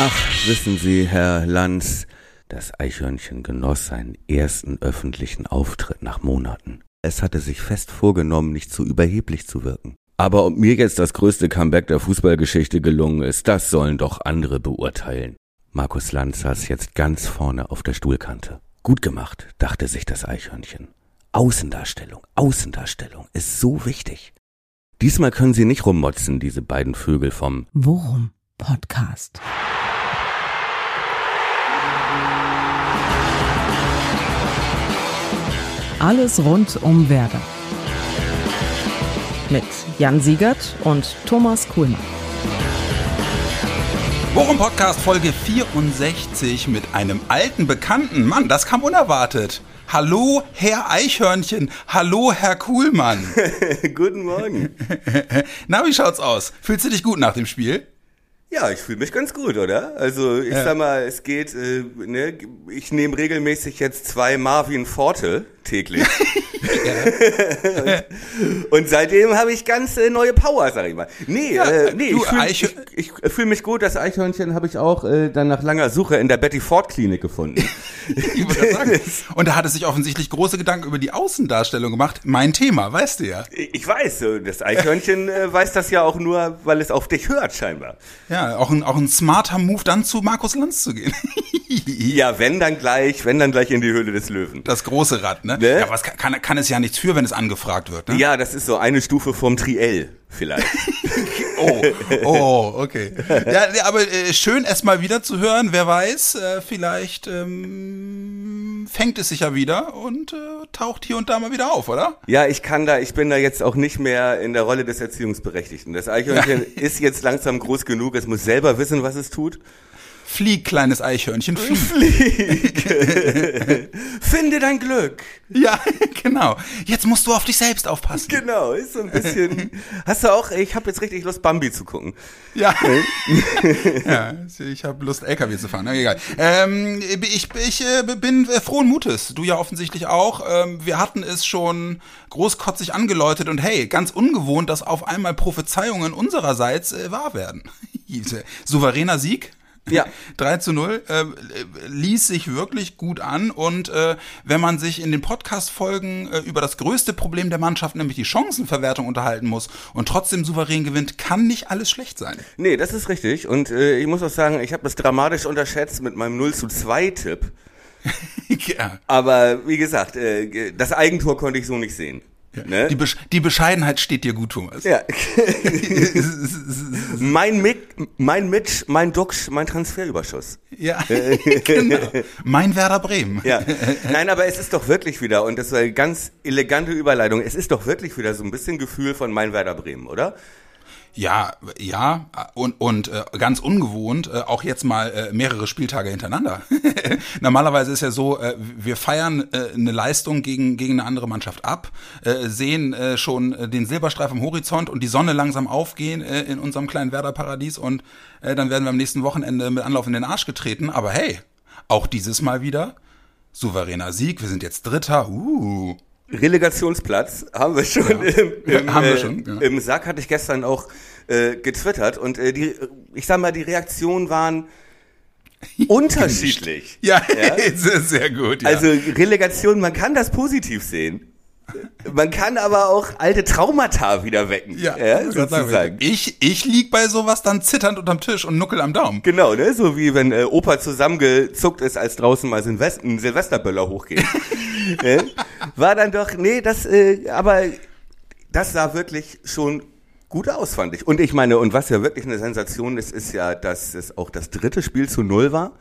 Ach, wissen Sie, Herr Lanz, das Eichhörnchen genoss seinen ersten öffentlichen Auftritt nach Monaten. Es hatte sich fest vorgenommen, nicht zu überheblich zu wirken. Aber ob mir jetzt das größte Comeback der Fußballgeschichte gelungen ist, das sollen doch andere beurteilen. Markus Lanz saß jetzt ganz vorne auf der Stuhlkante. Gut gemacht, dachte sich das Eichhörnchen. Außendarstellung, Außendarstellung ist so wichtig. Diesmal können sie nicht rummotzen, diese beiden Vögel vom Worum Podcast. Alles rund um Werder. Mit Jan Siegert und Thomas Kuhlmann. Worum Podcast Folge 64 mit einem alten Bekannten. Mann, das kam unerwartet. Hallo, Herr Eichhörnchen. Hallo, Herr Kuhlmann. Guten Morgen. Na, wie schaut's aus? Fühlst du dich gut nach dem Spiel? Ja, ich fühle mich ganz gut, oder? Also ich Ja. sag mal, es geht, äh, ne, ich nehme regelmäßig jetzt zwei Marvin Forte täglich. und, und seitdem habe ich ganz äh, neue Power, sag ich mal. Nee, Ja, äh, nee, du, ich fühle ich, ich fühl mich gut. Das Eichhörnchen habe ich auch äh, dann nach langer Suche in der Betty Ford Klinik gefunden. Ich gerade sagen. Und da hat es sich offensichtlich große Gedanken über die Außendarstellung gemacht. Mein Thema, weißt du ja. ich weiß, so, das Eichhörnchen äh, weiß das ja auch nur, weil es auf dich hört, scheinbar. Ja, auch ein, auch ein smarter Move, dann zu Markus Lanz zu gehen. Ja, wenn dann gleich, wenn dann gleich in die Höhle des Löwen. Das große Rad, ne? Ne? Ja, es kann, kann, kann es ja nichts für, wenn es angefragt wird, ne? Ja, das ist so eine Stufe vom Triell vielleicht. Oh, oh, okay. Ja, ja, aber äh, schön erst mal wieder zu hören. Wer weiß, äh, vielleicht ähm, fängt es sich ja wieder und äh, taucht hier und da mal wieder auf, oder? Ja, ich kann da, ich bin da jetzt auch nicht mehr in der Rolle des Erziehungsberechtigten. Das Eichhörnchen ist jetzt langsam groß genug, es muss selber wissen, was es tut. Flieg, kleines Eichhörnchen, flieg. Finde dein Glück. Ja, genau. Jetzt musst du auf dich selbst aufpassen. Genau, ist so ein bisschen. Hast du auch, ich habe jetzt richtig Lust, Bambi zu gucken. Ja. ja, ich habe Lust, LKW zu fahren. Egal. Ähm, ich ich äh, bin äh, frohen Mutes. Du ja offensichtlich auch. Ähm, wir hatten es schon großkotzig angeläutet und hey, ganz ungewohnt, dass auf einmal Prophezeiungen unsererseits äh, wahr werden. Souveräner Sieg. Ja. 3 zu 0 äh, ließ sich wirklich gut an und äh, wenn man sich in den Podcast-Folgen äh, über das größte Problem der Mannschaft, nämlich die Chancenverwertung unterhalten muss und trotzdem souverän gewinnt, kann nicht alles schlecht sein. Nee, das ist richtig. Und äh, ich muss auch sagen, ich habe das dramatisch unterschätzt mit meinem 0 zu 2 Tipp. ja. Aber wie gesagt, äh, das Eigentor konnte ich so nicht sehen. Ne? Die, Besch die Bescheidenheit steht dir gut, Thomas. Ja. mein Mick, mein Mitch, mein Duxch, mein Transferüberschuss. Ja, genau. Mein Werder Bremen. Ja. Nein, aber es ist doch wirklich wieder, und das war eine ganz elegante Überleitung, es ist doch wirklich wieder so ein bisschen Gefühl von mein Werder Bremen, oder? Ja, ja, und, und äh, ganz ungewohnt, äh, auch jetzt mal äh, mehrere Spieltage hintereinander. Normalerweise ist ja so, äh, wir feiern äh, eine Leistung gegen, gegen eine andere Mannschaft ab, äh, sehen äh, schon äh, den Silberstreif am Horizont und die Sonne langsam aufgehen äh, in unserem kleinen Werder-Paradies und äh, dann werden wir am nächsten Wochenende mit Anlauf in den Arsch getreten. Aber hey, auch dieses Mal wieder souveräner Sieg, wir sind jetzt Dritter, uh. Relegationsplatz haben wir schon Ja. im, im, Haben wir äh, schon, ja. im Sack, hatte ich gestern auch äh, getwittert und äh, die, ich sag mal, die Reaktionen waren unterschiedlich. Ja, sehr, sehr gut. Ja. Also Relegation, man kann das positiv sehen. Man kann aber auch alte Traumata wieder wecken. Ja, ja sozusagen. Ich, ich lieg bei sowas dann zitternd unterm Tisch und nuckel am Daumen. Genau, ne? So wie wenn äh, Opa zusammengezuckt ist, als draußen mal Silvester, ein Silvesterböller hochgeht. äh? War dann doch, nee, das, äh, aber das sah wirklich schon gut aus, fand ich. Und ich meine, und was ja wirklich eine Sensation ist, ist ja, dass es auch das dritte Spiel zu null war.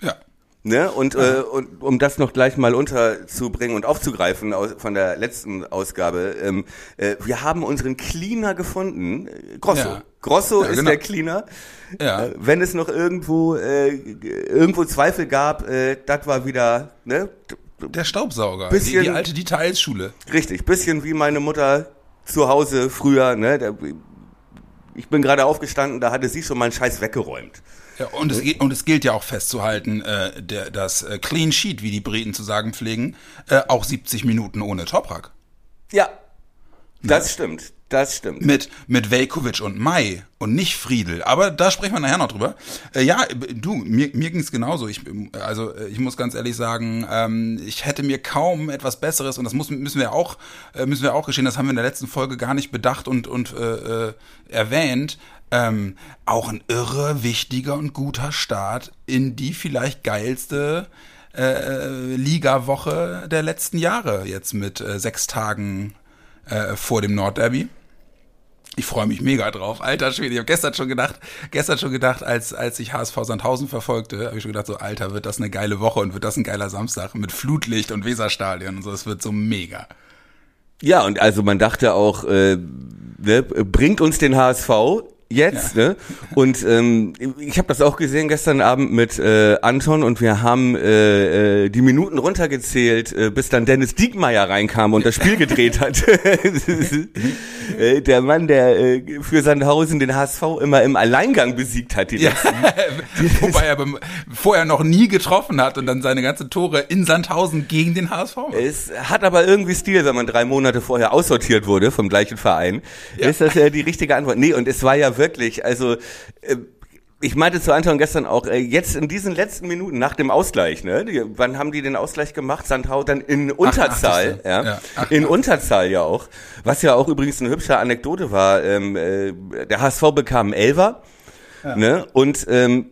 Ja. Ne? Und, äh, und um das noch gleich mal unterzubringen und aufzugreifen aus, von der letzten Ausgabe, ähm, äh, wir haben unseren Cleaner gefunden. Äh, Grosso. Ja. Grosso Ja, ist genau. der Cleaner. Ja. Äh, wenn es noch irgendwo äh, irgendwo Zweifel gab, äh, das war wieder ne? Der Staubsauger. Bisschen- die, die alte Detailsschule. richtig, bisschen wie meine Mutter zu Hause früher. Ne? Der, ich bin gerade aufgestanden, da hatte sie schon mal einen Scheiß weggeräumt. Ja, und, es, und es gilt ja auch festzuhalten, äh, der, das äh, Clean Sheet, wie die Briten zu sagen pflegen, äh, auch 70 Minuten ohne Toprak. Ja, Das stimmt. Das stimmt. Mit, mit Velkovic und Mai und nicht Friedel. Aber da sprechen wir nachher noch drüber. Äh, ja, du, mir, mir ging es genauso. Ich, also ich muss ganz ehrlich sagen, ähm, ich hätte mir kaum etwas Besseres, und das muss, müssen wir auch, äh, müssen wir auch geschehen, das haben wir in der letzten Folge gar nicht bedacht und, und äh, äh, erwähnt. Ähm, auch ein irre, wichtiger und guter Start in die vielleicht geilste äh, äh Liga-Woche der letzten Jahre, jetzt mit äh, sechs Tagen äh, vor dem Nordderby. Ich freue mich mega drauf. Alter Schwede, ich habe gestern schon gedacht, gestern schon gedacht, als, als ich HSV Sandhausen verfolgte, habe ich schon gedacht, so Alter, wird das eine geile Woche und wird das ein geiler Samstag mit Flutlicht und Weserstadion und so. Es wird so mega. Ja, und also man dachte auch, äh, ne, bringt uns den HSV jetzt, ja. ne? Und ähm, ich habe das auch gesehen gestern Abend mit äh, Anton und wir haben äh, äh, die Minuten runtergezählt, äh, bis dann Dennis Diekmeyer reinkam und das Spiel gedreht hat. äh, der Mann, der äh, für Sandhausen den HSV immer im Alleingang besiegt hat. Die ja. Wobei er vorher noch nie getroffen hat und dann seine ganzen Tore in Sandhausen gegen den HSV. Macht. Es hat aber irgendwie Stil, wenn man drei Monate vorher aussortiert wurde vom gleichen Verein. Ja. Ist das ja die richtige Antwort? Nee, und es war ja wirklich, also äh, ich meinte zu Anton gestern auch, äh, jetzt in diesen letzten Minuten nach dem Ausgleich, ne? Wann haben die den Ausgleich gemacht? Sandhau dann in Unterzahl, ach, ach, ja, ja. Ach, in Unterzahl ja auch. Was ja auch übrigens eine hübsche Anekdote war. Ähm, äh, der HSV bekam Elfer, ja. ne? Und ähm,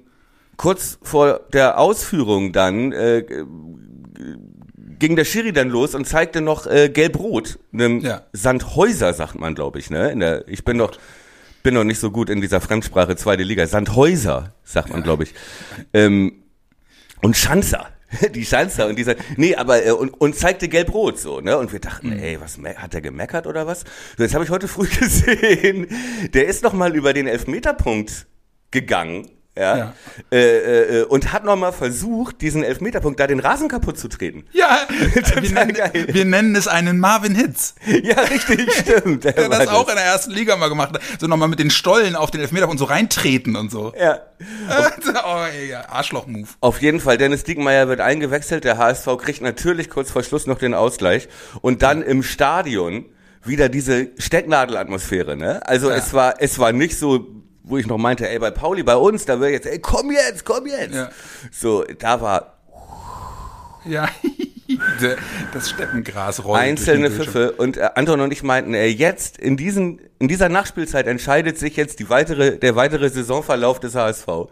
kurz vor der Ausführung dann äh, ging der Schiri dann los und zeigte noch äh, gelb-rot, einem ja. Sandhäuser, sagt man, glaube ich, ne? In der, ich bin doch bin noch nicht so gut in dieser Fremdsprache zweite Liga. Sandhäuser, sagt man, glaube ich. Ähm, und Schanzer. Die Schanzer und dieser, nee, aber, äh, und, und zeigte gelb-rot so, ne? Und wir dachten, mhm. ey, was, hat der gemeckert oder was? So, jetzt habe ich heute früh gesehen, der ist noch mal über den Elfmeterpunkt gegangen ja, ja. Äh, äh, und hat nochmal versucht, diesen Elfmeterpunkt da den Rasen kaputt zu treten. Ja, wir nennen, wir nennen, es einen Marvin Hitz. Ja, richtig, stimmt. Der hat das, das auch in der ersten Liga mal gemacht. So nochmal mit den Stollen auf den Elfmeterpunkt so reintreten und so. Ja. oh, ey, Arschloch-Move. Auf jeden Fall, Dennis Diekmeyer wird eingewechselt. Der HSV kriegt natürlich kurz vor Schluss noch den Ausgleich. Und dann im Stadion wieder diese Stecknadelatmosphäre, ne? Also ja. es war, es war nicht so wo ich noch meinte, ey, bei Pauli, bei uns, da wäre jetzt, ey, komm jetzt, komm jetzt. Ja. So, da war. Ja, das Steppengras rollt. Einzelne Pfiffe. Und äh, Anton und ich meinten, ey, jetzt, in diesen, in dieser Nachspielzeit entscheidet sich jetzt die weitere, der weitere Saisonverlauf des HSV. Ja.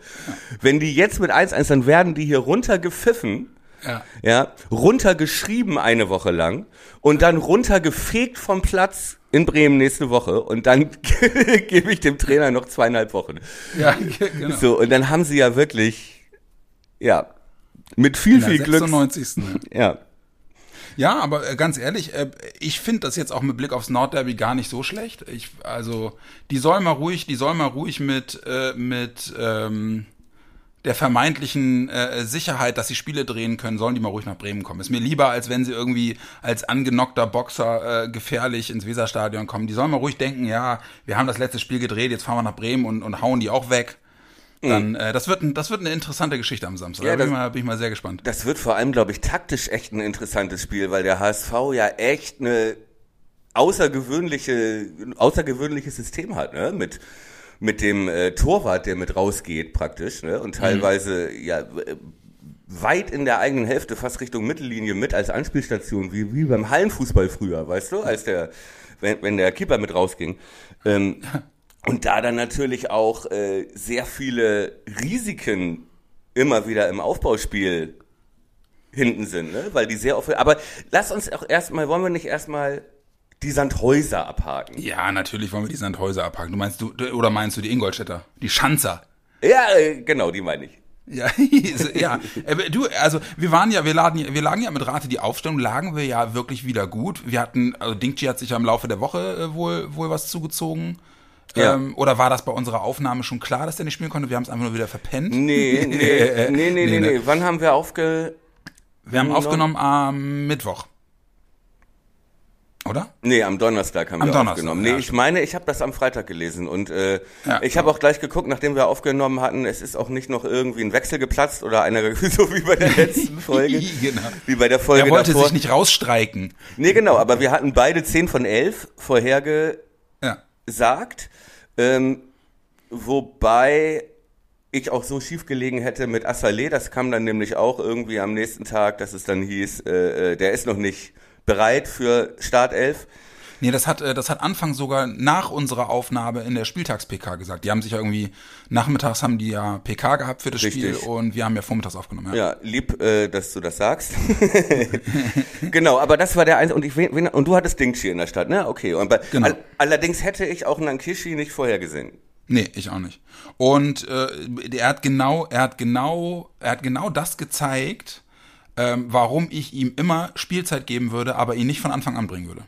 Wenn die jetzt mit 1-1, dann werden die hier runtergepfiffen. Ja. ja, runtergeschrieben eine Woche lang und dann runtergefegt vom Platz in Bremen nächste Woche und dann gebe ich dem Trainer noch zweieinhalb Wochen. Ja, genau. So, und dann haben sie ja wirklich, ja, mit viel, viel Glück. 96. Ja. Ja, aber äh, ganz ehrlich, äh, ich finde das jetzt auch mit Blick aufs Nordderby gar nicht so schlecht. Ich, also, die soll mal ruhig, die soll mal ruhig mit, äh, mit, ähm, der vermeintlichen äh, Sicherheit, dass sie Spiele drehen können, sollen die mal ruhig nach Bremen kommen. Ist mir lieber, als wenn sie irgendwie als angenockter Boxer äh, gefährlich ins Weserstadion kommen. Die sollen mal ruhig denken, ja, wir haben das letzte Spiel gedreht, jetzt fahren wir nach Bremen und, und hauen die auch weg. Dann, mhm. äh, das wird, ein, das wird eine interessante Geschichte am Samstag. Ja, da bin, ich mal, bin ich mal sehr gespannt. Das wird vor allem, glaube ich, taktisch echt ein interessantes Spiel, weil der HSV ja echt eine außergewöhnliche, außergewöhnliches System hat, ne? Mit mit dem äh, Torwart, der mit rausgeht praktisch, ne? Und teilweise mhm. ja weit in der eigenen Hälfte, fast Richtung Mittellinie mit als Anspielstation, wie, wie beim Hallenfußball früher, weißt du, als der, wenn, wenn der Keeper mit rausging. Ähm, und da dann natürlich auch äh, sehr viele Risiken immer wieder im Aufbauspiel hinten sind, ne? Weil die sehr oft. Aber lass uns auch erstmal, wollen wir nicht erstmal die Sandhäuser abhaken. Ja, natürlich wollen wir die Sandhäuser abhaken. Du meinst du, oder meinst du die Ingolstädter? Die Schanzer? Ja, äh, genau, die meine ich. Ja, ja. Äh, du, also wir waren ja, wir lagen, wir lagen ja mit Rate die Aufstellung, lagen wir ja wirklich wieder gut. Wir hatten, also Dingchi hat sich ja im Laufe der Woche äh, wohl, wohl was zugezogen. Ja. Ähm, oder war das bei unserer Aufnahme schon klar, dass der nicht spielen konnte? Wir haben es einfach nur wieder verpennt. Nee, nee, nee, nee, nee, nee, nee. Wann haben wir aufge... Wir haben aufgenommen am Mittwoch. Oder? Nee, am Donnerstag haben Am wir Donnerstag, aufgenommen. ja, Nee, ich meine, ich habe das am Freitag gelesen und äh, Ja, ich habe auch gleich geguckt, nachdem wir aufgenommen hatten, es ist auch nicht noch irgendwie ein Wechsel geplatzt oder einer so wie bei der letzten Folge. Genau. Wie bei der Folge Er wollte davor. sich nicht rausstreiken. Nee, genau, aber wir hatten beide 10 von 11 vorhergesagt, Ja. ähm, wobei ich auch so schief gelegen hätte mit Assalé, das kam dann nämlich auch irgendwie am nächsten Tag, dass es dann hieß, äh, äh, der ist noch nicht bereit für Startelf. Nee, das hat, äh, das hat Anfang sogar nach unserer Aufnahme in der Spieltags-PK gesagt. Die haben sich ja irgendwie, nachmittags haben die ja PK gehabt für das Richtig. Spiel und wir haben ja vormittags aufgenommen. Ja. Ja, lieb, äh, dass du das sagst. genau, aber das war der eins und ich und du hattest Dingchi in der Stadt, ne? Okay. Und bei, Genau. all, allerdings hätte ich auch Nankishi nicht vorher gesehen. Nee, ich auch nicht. Und äh, er hat genau, er hat genau, er hat genau das gezeigt, ähm, warum ich ihm immer Spielzeit geben würde, aber ihn nicht von Anfang an bringen würde.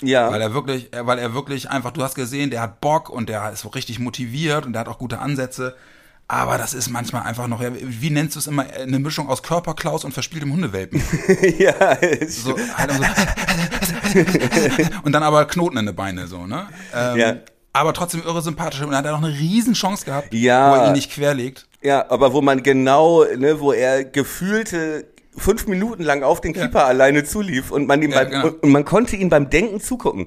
Ja. Weil er wirklich, äh, weil er wirklich einfach, du hast gesehen, der hat Bock und der ist so richtig motiviert und der hat auch gute Ansätze. Aber das ist manchmal einfach noch, wie nennst du es immer, eine Mischung aus Körperklaus und verspieltem Hundewelpen. ja, So, halt so und dann aber Knoten in den Beine, so, ne? Ähm, Ja. Aber trotzdem irre sympathisch und er hat ja noch eine riesen Chance gehabt, Ja. wo er ihn nicht querlegt. Ja, aber wo man genau, ne, wo er gefühlte fünf Minuten lang auf den Keeper alleine zulief und man ihm Ja, beim, genau. und man konnte ihn beim Denken zugucken.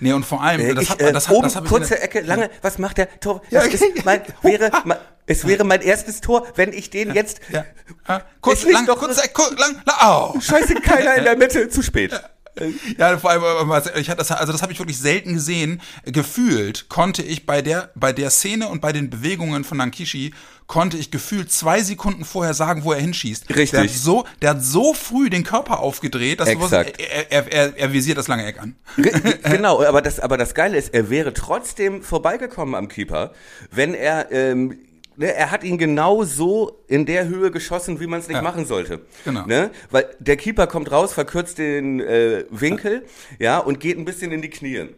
Nee, und vor allem, Äh, das ich, hat, äh, das hat, oben das hab ich kurze der- Ecke, lange, was macht der Tor? Ja, Das ist ja, mein, ja. wäre, Oh, mein, es wäre mein erstes Tor, wenn ich den jetzt, Ja. Ja. Kurz, lang, doch- kurz, äh, lang, lang, au. scheiße, keiner in der Mitte, zu spät. Ja, vor allem, was- ich hatte das, also das habe ich wirklich selten gesehen. Gefühlt konnte ich bei der, bei der Szene und bei den Bewegungen von Nankishi konnte ich gefühlt zwei Sekunden vorher sagen, wo er hinschießt. Richtig. Der hat so, der hat so früh den Körper aufgedreht, dass du wusstest, er, er, er, er visiert das lange Eck an. genau, aber das, aber das Geile ist, er wäre trotzdem vorbeigekommen am Keeper, wenn er, ähm, ne, er hat ihn genau so in der Höhe geschossen, wie man es nicht Ja. machen sollte. Genau. Ne? Weil der Keeper kommt raus, verkürzt den äh, Winkel, ja, und geht ein bisschen in die Knie.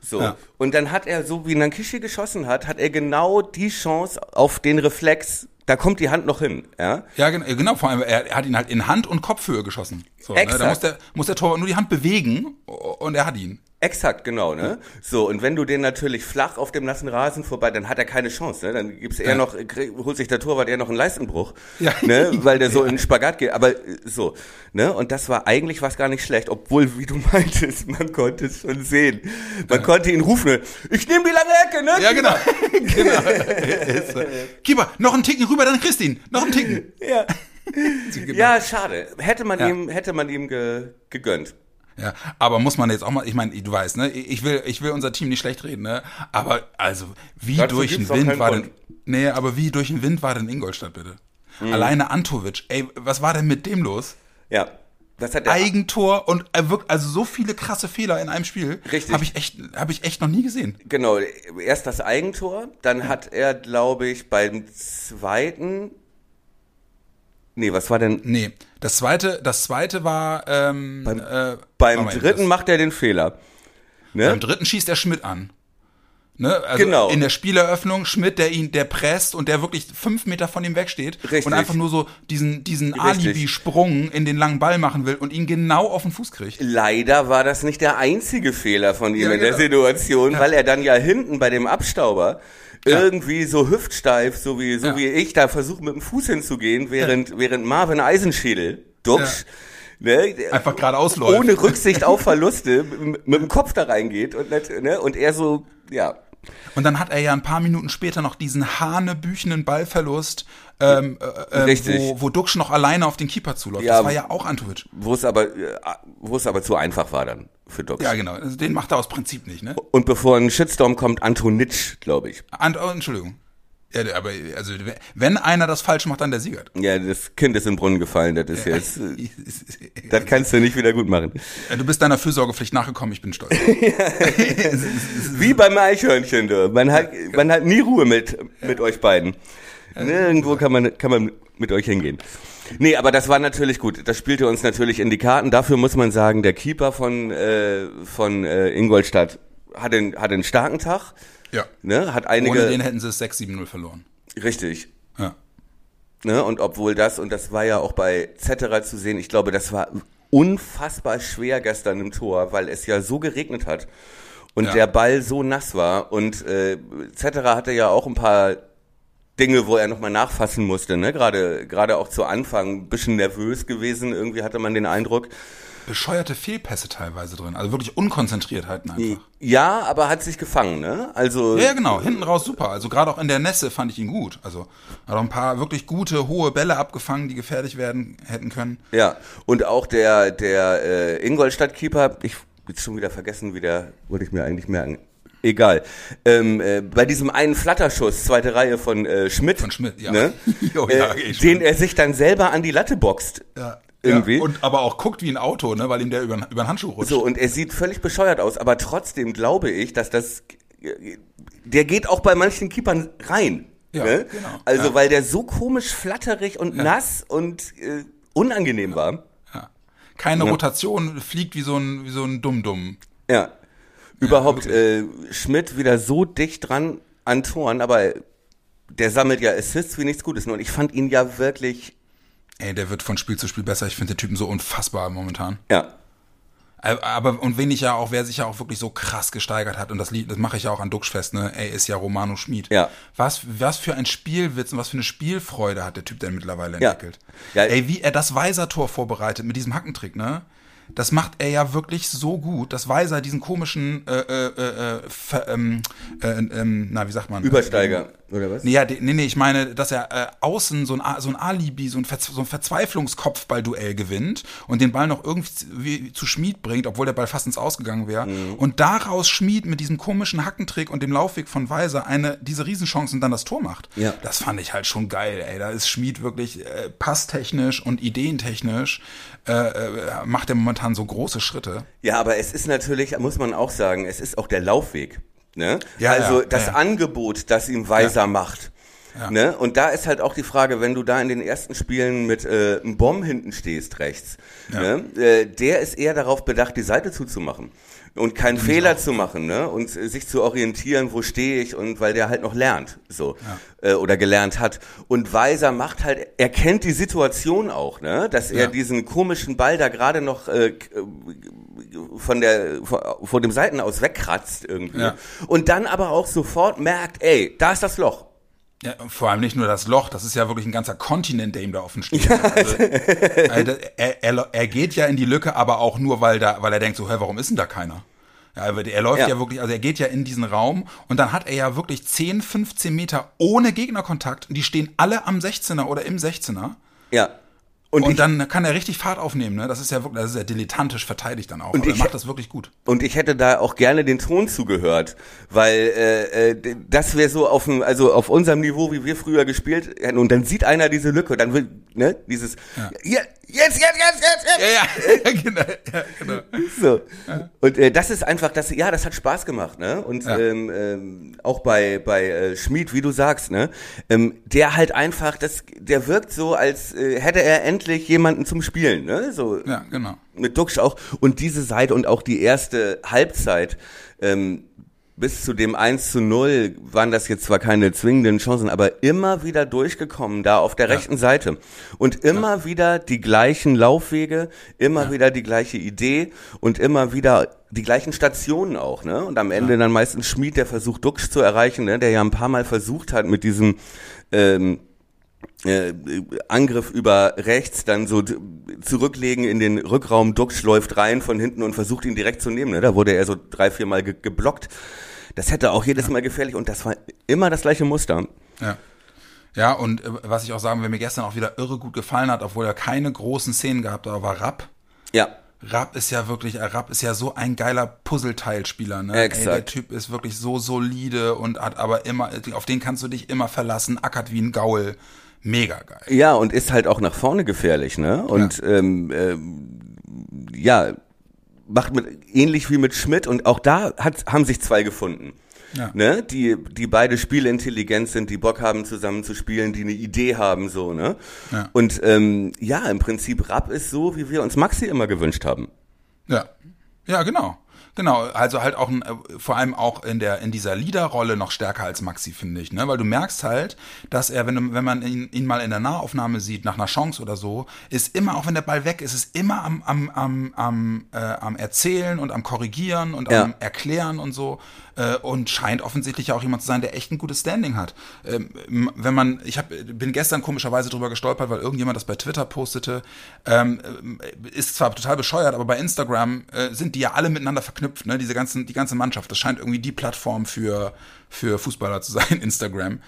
So. Ja. Und dann hat er, so wie Nankishi geschossen hat, hat er genau die Chance auf den Reflex, da kommt die Hand noch hin, ja. Ja, gen- genau, vor allem, er, er hat ihn halt in Hand- und Kopfhöhe geschossen. So, ne? Da muss der, muss der Torwart nur die Hand bewegen und er hat ihn. Exakt, genau, ne? So, und wenn du den natürlich flach auf dem nassen Rasen vorbei, dann hat er keine Chance, ne? Dann gibt's eher Ja. noch, krieg- holt sich der Torwart eher noch einen Leistenbruch, Ja. ne? Weil der so in den Spagat geht, aber äh, so, ne? Und das war eigentlich was gar nicht schlecht, obwohl, wie du meintest, man konnte es schon sehen. Man konnte ihn rufen, ich nehme die lange Ecke, ne? Ja, genau. genau. Keeper, noch einen Ticken rüber, dann Christine. Noch einen Ticken. Ja. Ja, schade. Hätte man Ja. ihm, hätte man ihm ge, gegönnt. Ja, aber muss man jetzt auch mal, ich meine, du weißt, ne, ich will, ich will unser Team nicht schlecht reden, ne, aber also, wie Dazu durch den Wind war Grund. denn, nee, aber wie durch den Wind war denn Ingolstadt, bitte? Mhm. Alleine Antovic, ey, was war denn mit dem los? Ja. Das hat Eigentor und er wirkt, also so viele krasse Fehler in einem Spiel, Richtig. habe ich echt, habe ich echt noch nie gesehen. Genau, erst das Eigentor, dann hat er, glaube ich, beim zweiten. Nee, was war denn? Nee, das zweite, das zweite war, ähm, Beim- äh, Beim dritten das- macht er den Fehler. Ne? Beim dritten schießt er Schmidt an. Ne? Also Genau. In der Spieleröffnung Schmidt, der ihn, der presst und der wirklich fünf Meter von ihm wegsteht Richtig. und einfach nur so diesen, diesen. Alibi-Sprung in den langen Ball machen will und ihn genau auf den Fuß kriegt. Leider war das nicht der einzige Fehler von ihm Ja, in der genau. Situation, weil er dann ja hinten bei dem Abstauber Ja. irgendwie so hüftsteif, so wie, so Ja. wie ich, da versucht mit dem Fuß hinzugehen, während, während Marvin Eisenschädel, Duxch, ne, Einfach geradeaus läuft. ohne Rücksicht auf Verluste mit, mit dem Kopf da reingeht und, ne, und er so, ja, Und dann hat er ja ein paar Minuten später noch diesen hanebüchenen Ballverlust, ähm, äh, äh, Richtig. wo, wo Duxch noch alleine auf den Keeper zuläuft. Ja. das war ja auch Antovic. wo es aber, äh, wo es aber zu einfach war dann für Duxch. Ja, genau. Also den macht er aus Prinzip nicht, ne? Und bevor ein Shitstorm kommt, Antonitsch, glaube ich. Ant oh, Entschuldigung. Ja, aber also wenn einer das falsch macht, dann der Siegert. Ja, das Kind ist in den Brunnen gefallen, das ist jetzt, das kannst du nicht wieder gut machen. Du bist deiner Fürsorgepflicht nachgekommen, ich bin stolz. Wie beim Eichhörnchen, du. Man hat, man hat nie Ruhe mit, mit euch beiden. Nirgendwo kann man, kann man mit euch hingehen. Nee, aber das war natürlich gut. Das spielte uns natürlich in die Karten. Dafür muss man sagen, der Keeper von, äh, von äh, Ingolstadt hat einen, hat einen starken Tag. Ja. Ne, hat einige. Ohne den hätten sie es 6-7-0 verloren. richtig. Ja. Ne, und obwohl das, und das war ja auch bei Zetterer zu sehen, ich glaube, das war unfassbar schwer gestern im Tor, weil es ja so geregnet hat und Ja. der Ball so nass war und äh, Zetterer hatte ja auch ein paar Dinge, wo er nochmal nachfassen musste, ne? Gerade gerade auch zu Anfang ein bisschen nervös gewesen, irgendwie hatte man den Eindruck. Bescheuerte Fehlpässe teilweise drin. Also wirklich Unkonzentriertheiten einfach. Ja, aber hat sich gefangen, ne? Also Ja, genau. Hinten raus super. Also gerade auch in der Nässe fand ich ihn gut. Also hat auch ein paar wirklich gute, hohe Bälle abgefangen, die gefährlich werden hätten können. Ja, und auch der, der äh, Ingolstadt-Keeper, ich jetzt schon wieder vergessen, wie der, wollte ich mir eigentlich merken. Egal. Ähm, äh, bei diesem einen Flatterschuss, zweite Reihe von äh, Schmidt, Von Schmidt, ja. ne? Jo, ja, äh, den er sich dann selber an die Latte boxt. Ja. Irgendwie. Ja, und aber auch guckt wie ein Auto, ne, weil ihm der über, über den Handschuh rutscht. So, und er sieht völlig bescheuert aus, aber trotzdem glaube ich, dass das, der geht auch bei manchen Keepern rein. Ja, ne? genau. Also, Ja. weil der so komisch flatterig und nass und äh, unangenehm war. Ja. Keine Rotation, fliegt wie so ein, wie so ein Dumm-Dumm. Ja. Überhaupt äh, Schmidt wieder so dicht dran an Toren, aber der sammelt ja Assists wie nichts Gutes. Und ich fand ihn ja wirklich, Ey, der wird von Spiel zu Spiel besser. Ich finde den Typen so unfassbar momentan. ja, Äh, Aber, und wen ich ja auch, wer sich ja auch wirklich so krass gesteigert hat, und das, das mache ich ja auch an Duxch fest, ne, ey, ist ja Romano Schmid. Ja. Was, was für ein Spielwitz und was für eine Spielfreude hat der Typ denn mittlerweile Ja. entwickelt. Ja. Ey, wie er das Weiser-Tor vorbereitet mit diesem Hackentrick, ne? Das macht er ja wirklich so gut, dass Weiser diesen komischen, äh, äh, äh, ver, ähm, äh, ähm, na, wie sagt man? Übersteiger, oder was? Nee, ja, nee, nee, ich meine, dass er äh, außen so ein, so ein Alibi, so ein, Ver so ein Verzweiflungskopfballduell gewinnt und den Ball noch irgendwie zu- wie- zu Schmied bringt, obwohl der Ball fast ins Ausgegangen wäre. Mhm. Und daraus Schmied mit diesem komischen Hackentrick und dem Laufweg von Weiser eine, diese Riesenchance und dann das Tor macht. Ja. Das fand ich halt schon geil, ey. Da ist Schmied wirklich äh, passtechnisch und ideentechnisch äh, äh, macht er momentan so große Schritte. Ja, aber es ist natürlich, muss man auch sagen, es ist auch der Laufweg. Ne? Ja, also ja, das ja. Angebot, das ihm Weiser macht. Ne? Und da ist halt auch die Frage, wenn du da in den ersten Spielen mit äh, einem Bomb hinten stehst, rechts, ne? äh, der ist eher darauf bedacht, die Seite zuzumachen. Und keinen Fehler zu machen, ne? Und äh, sich zu orientieren, wo stehe ich und weil der halt noch lernt, so. Äh, oder gelernt hat. Und Weiser macht halt, er kennt die Situation auch, ne? Dass er Ja. diesen komischen Ball da gerade noch äh, äh, von der vor, vor dem Seiten aus wegkratzt irgendwie. Ja. Und dann aber auch sofort merkt, ey, da ist das Loch. Ja, vor allem nicht nur das Loch, das ist ja wirklich ein ganzer Kontinent, der ihm da offen steht. Also, also, er, er, er geht ja in die Lücke, aber auch nur, weil, da, weil er denkt so, hä, warum ist denn da keiner? Ja, er läuft ja. Ja. wirklich, also er geht ja in diesen Raum und dann hat er ja wirklich 10, 15 Meter ohne Gegnerkontakt und die stehen alle am 16er oder im 16er. Ja. Und, Und ich, dann kann er richtig Fahrt aufnehmen, ne? Das ist ja wirklich, das ist ja dilettantisch verteidigt dann auch. Und aber er ich- macht das wirklich gut. und ich hätte da auch gerne den Ton zugehört, weil äh, äh, das wäre so auf dem, also auf unserem Niveau, wie wir früher gespielt hätten. Und dann sieht einer diese Lücke, dann will, ne, dieses, ja. jetzt, jetzt, jetzt, jetzt, jetzt. Ja, ja, genau, ja, genau. So. Und äh, das ist einfach, das, ja, das hat Spaß gemacht, ne? Und Ja. ähm, ähm, auch bei bei äh, Schmied, wie du sagst, ne? Ähm, der halt einfach, das, der wirkt so, als äh, hätte er endlich jemanden zum Spielen, ne? So Ja, genau. mit Duxch auch. Und diese Seite und auch die erste Halbzeit, ähm, bis zu dem 1 zu 0 waren das jetzt zwar keine zwingenden Chancen, aber immer wieder durchgekommen da auf der rechten Seite. Und immer wieder die gleichen Laufwege, immer wieder die gleiche Idee und immer wieder die gleichen Stationen auch, ne? Und am Ende dann meistens Schmied, der versucht, Duxch zu erreichen, ne? Der ja ein paar Mal versucht hat mit diesem, ähm, äh, Angriff über rechts, dann so zurücklegen in den Rückraum, Duxch läuft rein von hinten und versucht ihn direkt zu nehmen. Ne? Da wurde er so drei, vier Mal ge geblockt. Das hätte auch jedes Mal gefährlich und das war immer das gleiche Muster. Ja. Ja, und äh, was ich auch sagen will, mir gestern auch wieder irre gut gefallen hat, obwohl er keine großen Szenen gehabt hat, war Rapp. Ja, Rapp ist ja wirklich, äh, Rapp ist ja so ein geiler Puzzleteilspieler, ne? Exakt. Ey, der Typ ist wirklich so solide und hat aber immer, auf den kannst du dich immer verlassen, ackert wie ein Gaul. Mega geil. ja und ist halt auch nach vorne gefährlich, ne? Und ähm, ähm, ja, macht mit ähnlich wie mit Schmidt und auch da hat, haben sich zwei gefunden. Ja. Ne, die, die beide spielintelligent sind, die Bock haben zusammen zu spielen, die eine Idee haben, so, ne? Ja. Und ähm, ja, im Prinzip Rapp ist so, wie wir uns Maxi immer gewünscht haben. Ja. Ja, genau. Genau, also halt auch äh, vor allem auch in der in dieser Leaderrolle noch stärker als Maxi finde ich, ne, weil du merkst halt, dass er wenn wenn man ihn, ihn mal in der Nahaufnahme sieht nach einer Chance oder so, ist immer auch wenn der Ball weg ist, ist immer am am am am, äh, am erzählen und am korrigieren und Ja. am erklären und so äh, und scheint offensichtlich auch jemand zu sein, der echt ein gutes Standing hat. Ähm, wenn man, ich hab, bin gestern komischerweise drüber gestolpert, weil irgendjemand das bei Twitter postete, ähm, ist zwar total bescheuert, aber bei Instagram äh, sind die ja alle miteinander verknüpft, ne? Diese ganzen, die ganze Mannschaft. Das scheint irgendwie die Plattform für für Fußballer zu sein, Instagram.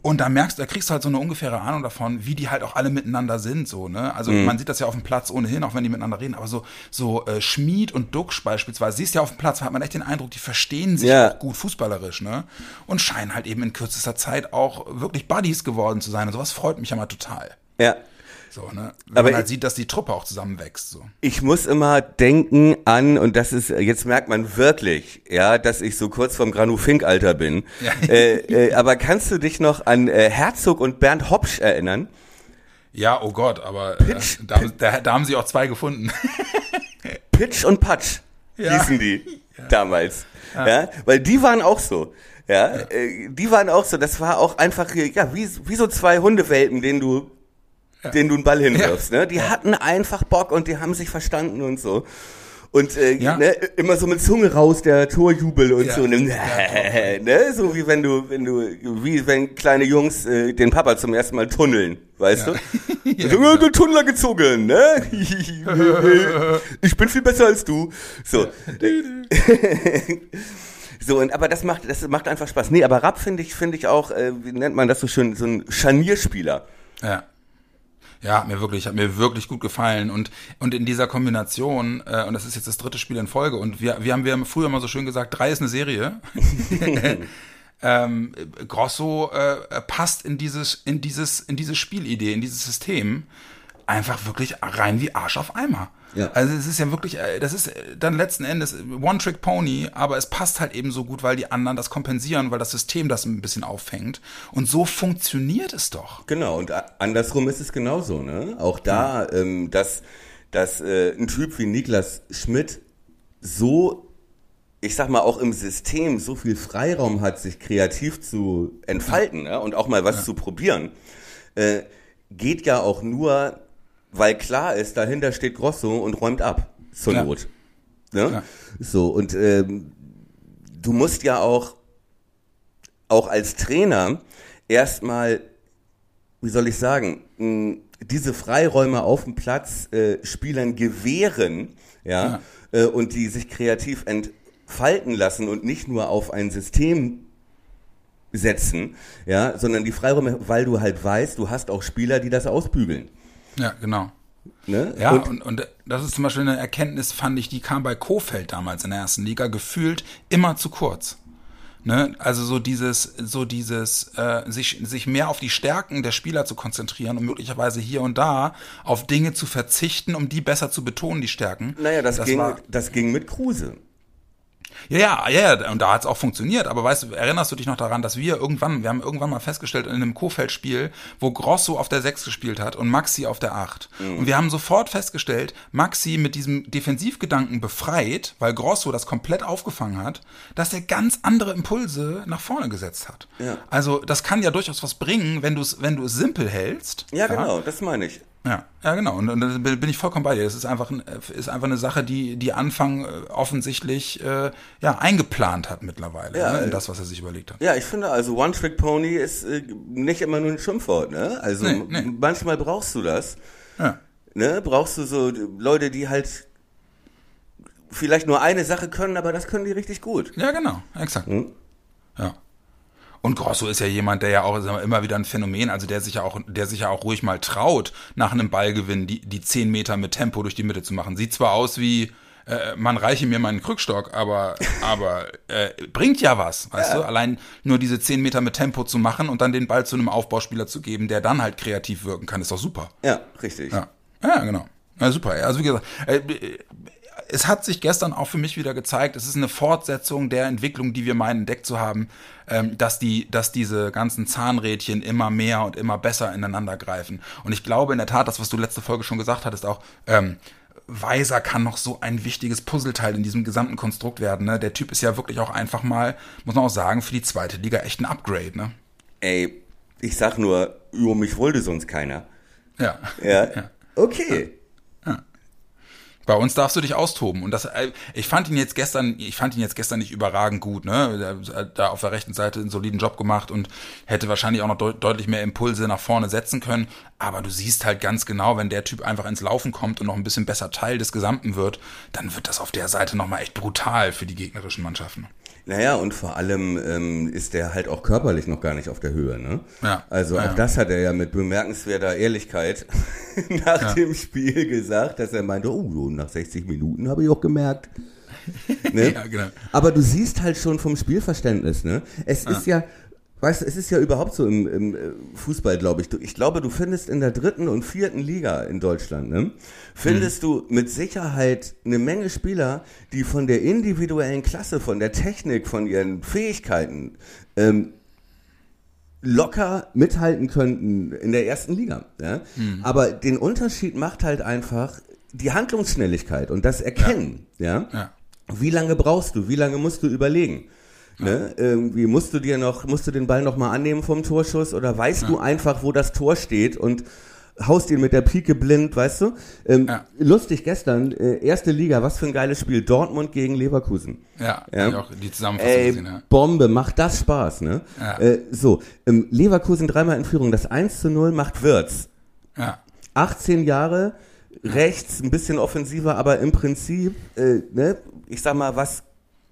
Und da merkst du, da kriegst du halt so eine ungefähre Ahnung davon, wie die halt auch alle miteinander sind, so, ne? Also man sieht das ja auf dem Platz ohnehin, auch wenn die miteinander reden, aber so, so äh, Schmied und Duxch beispielsweise, siehst du ja auf dem Platz, hat man echt den Eindruck, die verstehen sich Ja. auch gut fußballerisch, ne? Und scheinen halt eben in kürzester Zeit auch wirklich Buddies geworden zu sein. Und sowas freut mich ja mal total. Ja. So, ne? Wenn Aber man halt ich- sieht, dass die Truppe auch zusammenwächst. So. Ich muss immer denken an, und das ist, jetzt merkt man wirklich, ja, dass ich so kurz vom Granu-Fink-Alter bin. Ja. Äh, äh, aber kannst du dich noch an äh, Herzog und Bernd Hopsch erinnern? Ja, oh Gott, aber äh, Pitch- da, da, da haben sie auch zwei gefunden. Pitch und Patsch Ja. hießen die damals. Ja. weil die waren auch so. Ja, Äh, die waren auch so. Das war auch einfach, ja, wie, wie so zwei Hundewelpen, denen du, denen du einen Ball hinwirfst. Ne? Die hatten einfach Bock und die haben sich verstanden und so. Und äh, Ja. ne, immer so mit Zunge raus, der Torjubel und Ja. so. Ne, ne? So wie wenn du, wenn du, wie wenn kleine Jungs äh, den Papa zum ersten Mal tunneln, weißt du? Ja, so, du Tunnler gezogen, ne? ich bin viel besser als du. So. So, und, aber das macht, das macht einfach Spaß. Nee, aber Rapp finde ich, finde ich auch, äh, wie nennt man das so schön, so ein Scharnierspieler. Ja. Ja, hat mir wirklich, hat mir wirklich gut gefallen. Und, und in dieser Kombination, äh, und das ist jetzt das dritte Spiel in Folge, und wir, wir haben, wir haben früher mal so schön gesagt, drei ist eine Serie. ähm, Grosso äh, passt in dieses, in dieses, in diese Spielidee, in dieses System einfach wirklich rein wie Arsch auf Eimer. Ja. Also es ist ja wirklich, äh, das ist äh, dann letzten Endes One-Trick-Pony, aber es passt halt eben so gut, weil die anderen das kompensieren, weil das System das ein bisschen auffängt. Und so funktioniert es doch. Genau, und andersrum ist es genauso, ne? Auch da, ähm, dass, dass äh, ein Typ wie Niklas Schmidt so, ich sag mal, auch im System so viel Freiraum hat, sich kreativ zu entfalten ne? und auch mal was zu probieren, äh, geht ja auch nur, weil klar ist, dahinter steht Grosso und räumt ab, zur Ja. Not. Ne? Ja. So, und ähm, du musst ja auch, auch als Trainer erstmal, wie soll ich sagen, mh, diese Freiräume auf dem Platz äh, Spielern gewähren, ja, Äh, und die sich kreativ entfalten lassen und nicht nur auf ein System setzen, ja, sondern die Freiräume, weil du halt weißt, du hast auch Spieler, die das ausbügeln. Ja, genau. Ne? Ja, und, und, und das ist zum Beispiel eine Erkenntnis, fand ich, die kam bei Kofeld damals in der ersten Liga gefühlt immer zu kurz. Ne? Also so dieses, so dieses, äh, sich, sich mehr auf die Stärken der Spieler zu konzentrieren und möglicherweise hier und da auf Dinge zu verzichten, um die besser zu betonen, die Stärken. naja, das, ging, war, das ging mit Kruse. Ja, ja, ja, ja, und da hat's auch funktioniert. Aber weißt du, erinnerst du dich noch daran, dass wir irgendwann, wir haben irgendwann mal festgestellt in einem Kofeld-Spiel, wo Grosso auf der 6 gespielt hat und Maxi auf der 8. Und wir haben sofort festgestellt, Maxi mit diesem Defensivgedanken befreit, weil Grosso das komplett aufgefangen hat, dass er ganz andere Impulse nach vorne gesetzt hat. Ja. Also das kann ja durchaus was bringen, wenn du es, wenn du es simpel hältst. Ja, genau, das meine ich. Ja, ja, genau. Und, und da bin ich vollkommen bei dir. Es ist einfach, ein, ist einfach eine Sache, die, die Anfang äh, offensichtlich äh, ja, eingeplant hat mittlerweile, Ja, ne, in äh, das, was er sich überlegt hat. Ja, ich finde also One-Trick-Pony ist äh, nicht immer nur ein Schimpfwort, ne? Also Nee, nee. manchmal brauchst du das, Ja. ne? Brauchst du so Leute, die halt vielleicht nur eine Sache können, aber das können die richtig gut. Ja, genau, exakt. Hm? Ja. Und Grosso ist ja jemand, der ja auch wir, immer wieder ein Phänomen, also der sich ja auch, der sich ja auch ruhig mal traut, nach einem Ballgewinn die, die zehn Meter mit Tempo durch die Mitte zu machen. Sieht zwar aus wie, äh, man reiche mir meinen Krückstock, aber, aber äh, bringt ja was, weißt du? Allein nur diese zehn Meter mit Tempo zu machen und dann den Ball zu einem Aufbauspieler zu geben, der dann halt kreativ wirken kann, ist doch super. Ja, richtig. Ja, ja genau. Ja, super. Also wie gesagt, äh, es hat sich gestern auch für mich wieder gezeigt, es ist eine Fortsetzung der Entwicklung, die wir meinen entdeckt zu haben, ähm, dass die, dass diese ganzen Zahnrädchen immer mehr und immer besser ineinander greifen. Und ich glaube in der Tat, das, was du letzte Folge schon gesagt hattest, auch, ähm, Weiser kann noch so ein wichtiges Puzzleteil in diesem gesamten Konstrukt werden. Ne? Der Typ ist ja wirklich auch einfach mal, muss man auch sagen, für die zweite Liga echt ein Upgrade. Ne? Ey, ich sag nur, über mich wollte sonst keiner. Ja. Ja. ja. Okay. Bei uns darfst du dich austoben und das äh, ich fand ihn jetzt gestern ich fand ihn jetzt gestern nicht überragend gut, ne? Da auf der rechten Seite einen soliden Job gemacht und hätte wahrscheinlich auch noch de deutlich mehr Impulse nach vorne setzen können, aber du siehst halt ganz genau, wenn der Typ einfach ins Laufen kommt und noch ein bisschen besser Teil des Gesamten wird, dann wird das auf der Seite noch mal echt brutal für die gegnerischen Mannschaften. Naja, und vor allem ähm, ist der halt auch körperlich noch gar nicht auf der Höhe. Ne? Ja, also ja, auch das hat er ja mit bemerkenswerter Ehrlichkeit nach Ja. dem Spiel gesagt, dass er meinte, oh, nach 60 Minuten habe ich auch gemerkt. Ne? Ja, genau. Aber du siehst halt schon vom Spielverständnis, ne? Es ist ja, weißt du, es ist ja überhaupt so im, im äh, Fußball, glaube ich. Ich glaube, du findest in der dritten und vierten Liga in Deutschland, ne? Findest du mit Sicherheit eine Menge Spieler, die von der individuellen Klasse, von der Technik, von ihren Fähigkeiten ähm, locker mithalten könnten in der ersten Liga. Ja? Aber den Unterschied macht halt einfach die Handlungsschnelligkeit und das Erkennen. Ja. Ja. Wie lange brauchst du? Wie lange musst du überlegen? Ne? Irgendwie musst du dir noch, musst du den Ball noch mal annehmen vom Torschuss oder weißt du einfach, wo das Tor steht und haust ihn mit der Pike blind, weißt du? Ähm, Ja. Lustig gestern, äh, erste Liga, was für ein geiles Spiel, Dortmund gegen Leverkusen. Ja, Ja. ich auch die Zusammenfassung Ey, gesehen, ja. Bombe, macht das Spaß, ne? Ja. Äh, so, ähm, Leverkusen dreimal in Führung, das 1 zu 0 macht Wirtz. Ja. 18 Jahre, rechts, ein bisschen offensiver, aber im Prinzip, äh, ne, ich sag mal, was,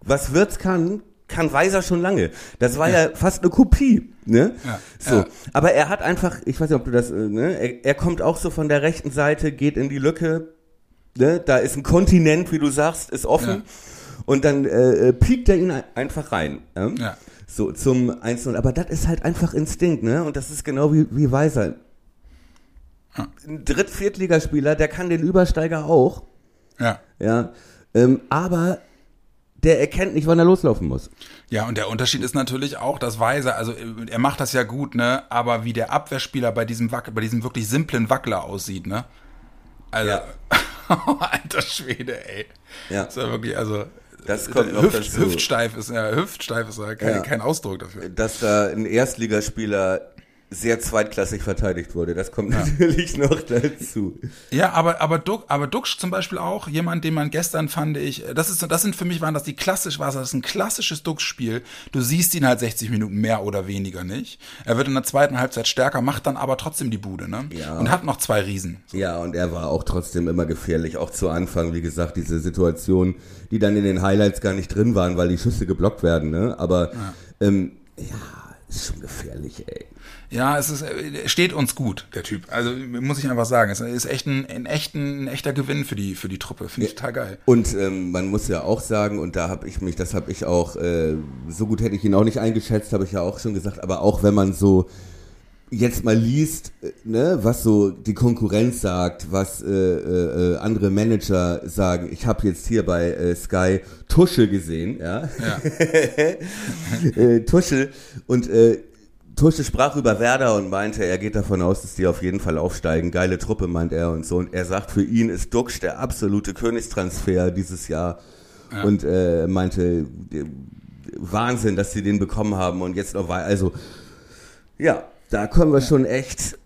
was Wirtz kann, kann Weiser schon lange. Das war ja, fast eine Kopie, ne? Ja, So. ja. Aber er hat einfach, ich weiß nicht, ob du das, äh, ne, er, er kommt auch so von der rechten Seite, geht in die Lücke, ne, da ist ein Kontinent, wie du sagst, ist offen. Ja. Und dann äh, äh, piekt er ihn ein- einfach rein. Ja? Ja. So, zum 1-0. Aber das ist halt einfach Instinkt, ne? Und das ist genau wie, wie Weiser. Ein Dritt-, Viertligaspieler, der kann den Übersteiger auch, Ja. ja. Ähm, aber der erkennt nicht, wann er loslaufen muss. Ja, und der Unterschied ist natürlich auch, dass Weiser, also äh, er macht das ja gut, ne, aber wie der Abwehrspieler bei diesem Wack, bei diesem wirklich simplen Wackler aussieht, ne? Also, Ja. alter Schwede, ey. Ja. Das ist ja wirklich, also Das kommt noch Hüft, dazu. Hüftsteif ist ja, Hüftsteif ist ja kein, Ja. kein Ausdruck dafür. Dass da ein Erstligaspieler sehr zweitklassig verteidigt wurde, das kommt natürlich noch dazu. Ja, aber aber Duck, aber Duxch zum Beispiel auch jemand, den man gestern fand ich, das ist das sind für mich waren das die klassisch war das ein klassisches Duxch-Spiel. Du siehst ihn halt 60 Minuten mehr oder weniger nicht. Er wird in der zweiten Halbzeit stärker, macht dann aber trotzdem die Bude, ne? Ja. Und hat noch zwei Riesen. Ja, und er war auch trotzdem immer gefährlich, auch zu Anfang, wie gesagt, diese Situation, die dann in den Highlights gar nicht drin waren, weil die Schüsse geblockt werden, ne? Aber ja, ähm, ja ist schon gefährlich, ey. Ja, es ist, er steht uns gut, der Typ. Also muss ich einfach sagen, es ist echt ein, ein, echten, ein echter Gewinn für die, für die Truppe. Finde ich total geil. Und ähm, man muss ja auch sagen, und da habe ich mich, das habe ich auch, äh, so gut hätte ich ihn auch nicht eingeschätzt, habe ich ja auch schon gesagt, aber auch wenn man so jetzt mal liest, äh, ne, was so die Konkurrenz sagt, was äh, äh, äh, andere Manager sagen. Ich habe jetzt hier bei äh, Sky Tusche gesehen, ja, Ja. äh, Tusche und Tusche sprach über Werder und meinte, er geht davon aus, dass die auf jeden Fall aufsteigen. Geile Truppe, meint er und so. Und er sagt, für ihn ist Duxch der absolute Königstransfer dieses Jahr. Und äh, meinte, Wahnsinn, dass sie den bekommen haben und jetzt noch. Also, ja, da können wir schon echt,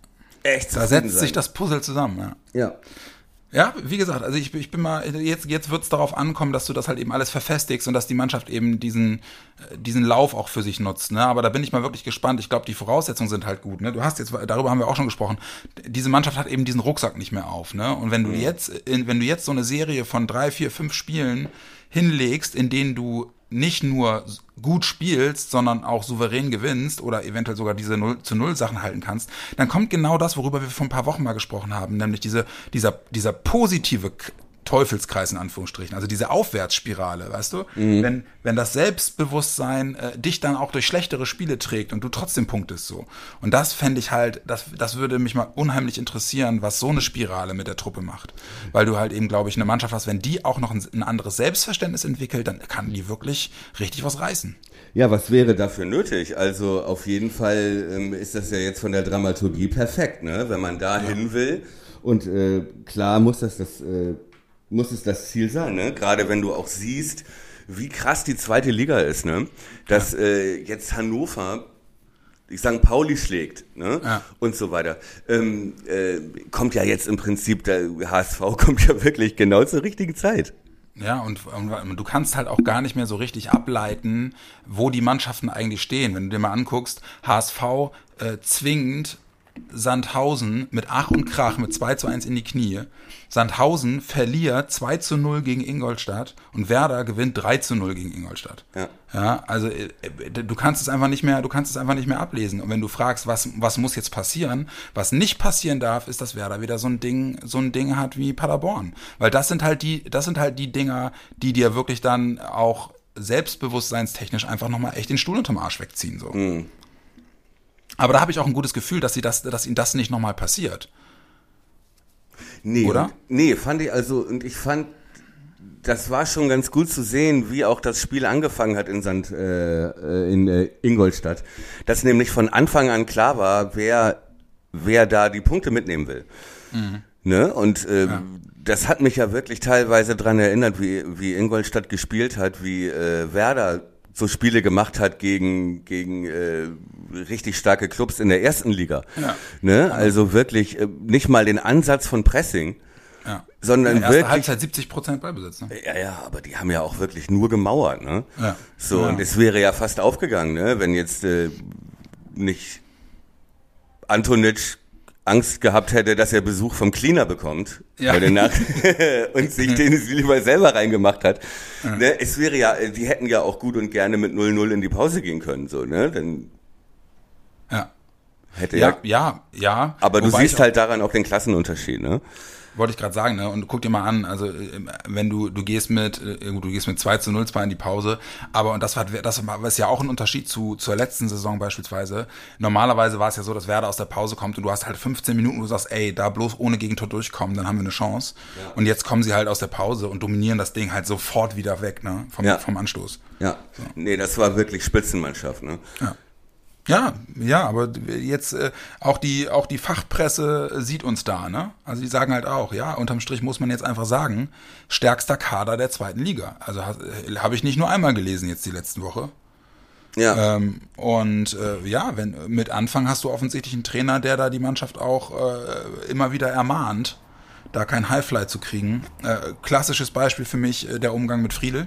echt Da setzt sich sein. das Puzzle zusammen, ja. Ja. Ja, wie gesagt, also ich, ich bin mal, jetzt, jetzt wird es darauf ankommen, dass du das halt eben alles verfestigst und dass die Mannschaft eben diesen, äh, diesen Lauf auch für sich nutzt. Ne? Aber da bin ich mal wirklich gespannt. Ich glaube, die Voraussetzungen sind halt gut. Ne? Du hast jetzt, darüber haben wir auch schon gesprochen, diese Mannschaft hat eben diesen Rucksack nicht mehr auf. Ne? Und wenn du jetzt, in, wenn du jetzt so eine Serie von drei, vier, fünf Spielen hinlegst, in denen du nicht nur gut spielst, sondern auch souverän gewinnst oder eventuell sogar diese 0 zu 0 Sachen halten kannst, dann kommt genau das, worüber wir vor ein paar Wochen mal gesprochen haben, nämlich diese, dieser, dieser positive Teufelskreis in Anführungsstrichen, also diese Aufwärtsspirale, weißt du? Wenn, wenn das Selbstbewusstsein äh, dich dann auch durch schlechtere Spiele trägt und du trotzdem punktest so. Und das fände ich halt, das, das würde mich mal unheimlich interessieren, was so eine Spirale mit der Truppe macht. Weil du halt eben, glaube ich, eine Mannschaft hast, wenn die auch noch ein, ein anderes Selbstverständnis entwickelt, dann kann die wirklich richtig was reißen. Ja, was wäre dafür nötig? Also auf jeden Fall ähm, ist das ja jetzt von der Dramaturgie perfekt, ne? Wenn man da hin will. Und äh, klar muss das das äh, muss es das Ziel sein, ne? Gerade wenn du auch siehst, wie krass die zweite Liga ist, ne? Dass äh, jetzt Hannover ich St. Pauli schlägt ne? Ja. und so weiter. Ähm, äh, kommt ja jetzt im Prinzip, der HSV kommt ja wirklich genau zur richtigen Zeit. Ja, und, und du kannst halt auch gar nicht mehr so richtig ableiten, wo die Mannschaften eigentlich stehen. Wenn du dir mal anguckst, HSV äh, zwingend Sandhausen mit Ach und Krach mit 2 zu 1 in die Knie. Sandhausen verliert 2 zu 0 gegen Ingolstadt und Werder gewinnt 3 zu 0 gegen Ingolstadt. Ja. Ja, also äh, du kannst es einfach nicht mehr, du kannst es einfach nicht mehr ablesen. Und wenn du fragst, was, was muss jetzt passieren, was nicht passieren darf, ist, dass Werder wieder so ein Ding, so ein Ding hat wie Paderborn. Weil das sind halt die, das sind halt die Dinger, die dir wirklich dann auch selbstbewusstseinstechnisch einfach nochmal echt den Stuhl unterm Arsch wegziehen, so. Aber da habe ich auch ein gutes Gefühl, dass sie das, dass ihnen das nicht nochmal passiert. Nee, Oder? und- Nee, fand ich also, und ich fand, das war schon ganz gut zu sehen, wie auch das Spiel angefangen hat in Sand, äh, äh, in äh, Ingolstadt. Dass nämlich von Anfang an klar war, wer, wer da die Punkte mitnehmen will. Ne? Und äh, das hat mich ja wirklich teilweise dran erinnert, wie, wie Ingolstadt gespielt hat, wie äh, Werder so Spiele gemacht hat gegen, gegen äh, richtig starke Clubs in der ersten Liga. Ja. Ne? Also wirklich äh, nicht mal den Ansatz von Pressing, Ja. sondern In der wirklich. Halbzeit 70 Prozent Beibesitz, ne? Ja, ja, aber die haben ja auch wirklich nur gemauert, ne? Ja. So, Ja. und es wäre ja fast aufgegangen, ne? Wenn jetzt äh, nicht Antonic Angst gehabt hätte, dass er Besuch vom Cleaner bekommt Ja. heute Nacht und sich den lieber selber reingemacht hat. Ne? Es wäre ja, die hätten ja auch gut und gerne mit 0-0 in die Pause gehen können, so, ne? Dann Ja. hätte ja, Ja, ja, ja. aber du Wobei ich siehst halt daran auch den Klassenunterschied, ne? Wollte ich gerade sagen, ne? Und guck dir mal an, also äh, wenn du du gehst mit äh, du gehst mit 2 zu 0 zwar in die Pause, aber und das war das war ist ja auch ein Unterschied zu zur letzten Saison beispielsweise. Normalerweise war es ja so, dass Werder aus der Pause kommt und du hast halt 15 Minuten, wo du sagst, ey, da bloß ohne Gegentor durchkommen, dann haben wir eine Chance. Und jetzt kommen sie halt aus der Pause und dominieren das Ding halt sofort wieder weg, ne? Vom, Ja. vom Anstoß. Ja. Nee, das war wirklich Spitzenmannschaft, ne? Ja, ja, aber jetzt äh, auch die auch die Fachpresse sieht uns da, ne? Also die sagen halt auch, ja, unterm Strich muss man jetzt einfach sagen, stärkster Kader der zweiten Liga. Also ha- habe ich nicht nur einmal gelesen jetzt die letzten Woche. Ja. Ähm, und äh, ja, wenn mit Anfang hast du offensichtlich einen Trainer, der da die Mannschaft auch äh, immer wieder ermahnt, da kein Highfly zu kriegen. Äh, klassisches Beispiel für mich äh, der Umgang mit Friedel.